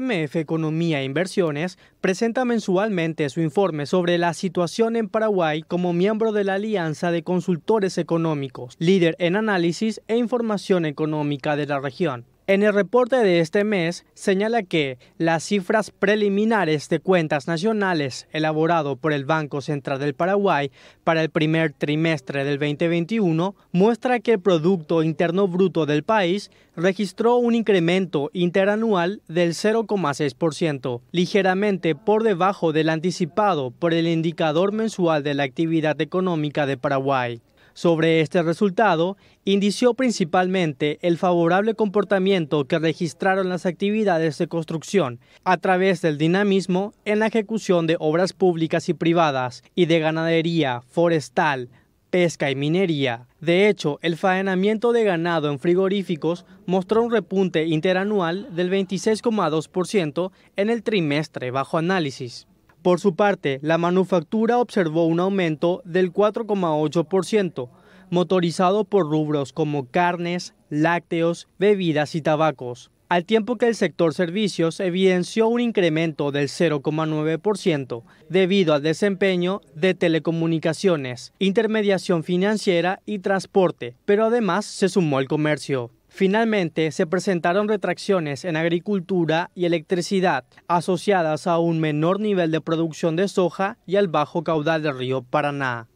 MF Economía e Inversiones presenta mensualmente su informe sobre la situación en Paraguay como miembro de la Alianza de Consultores Económicos, líder en análisis e información económica de la región. En el reporte de este mes señala que las cifras preliminares de cuentas nacionales elaborado por el Banco Central del Paraguay para el primer trimestre del 2021 muestra que el Producto Interno Bruto del país registró un incremento interanual del 0,6%, ligeramente por debajo del anticipado por el indicador mensual de la actividad económica de Paraguay. Sobre este resultado, indició principalmente el favorable comportamiento que registraron las actividades de construcción a través del dinamismo en la ejecución de obras públicas y privadas y de ganadería, forestal, pesca y minería. De hecho, el faenamiento de ganado en frigoríficos mostró un repunte interanual del 26,2% en el trimestre bajo análisis. Por su parte, la manufactura observó un aumento del 4,8%, motorizado por rubros como carnes, lácteos, bebidas y tabacos, al tiempo que el sector servicios evidenció un incremento del 0,9% debido al desempeño de telecomunicaciones, intermediación financiera y transporte, pero además se sumó el comercio. Finalmente, se presentaron retracciones en agricultura y electricidad, asociadas a un menor nivel de producción de soja y al bajo caudal del río Paraná.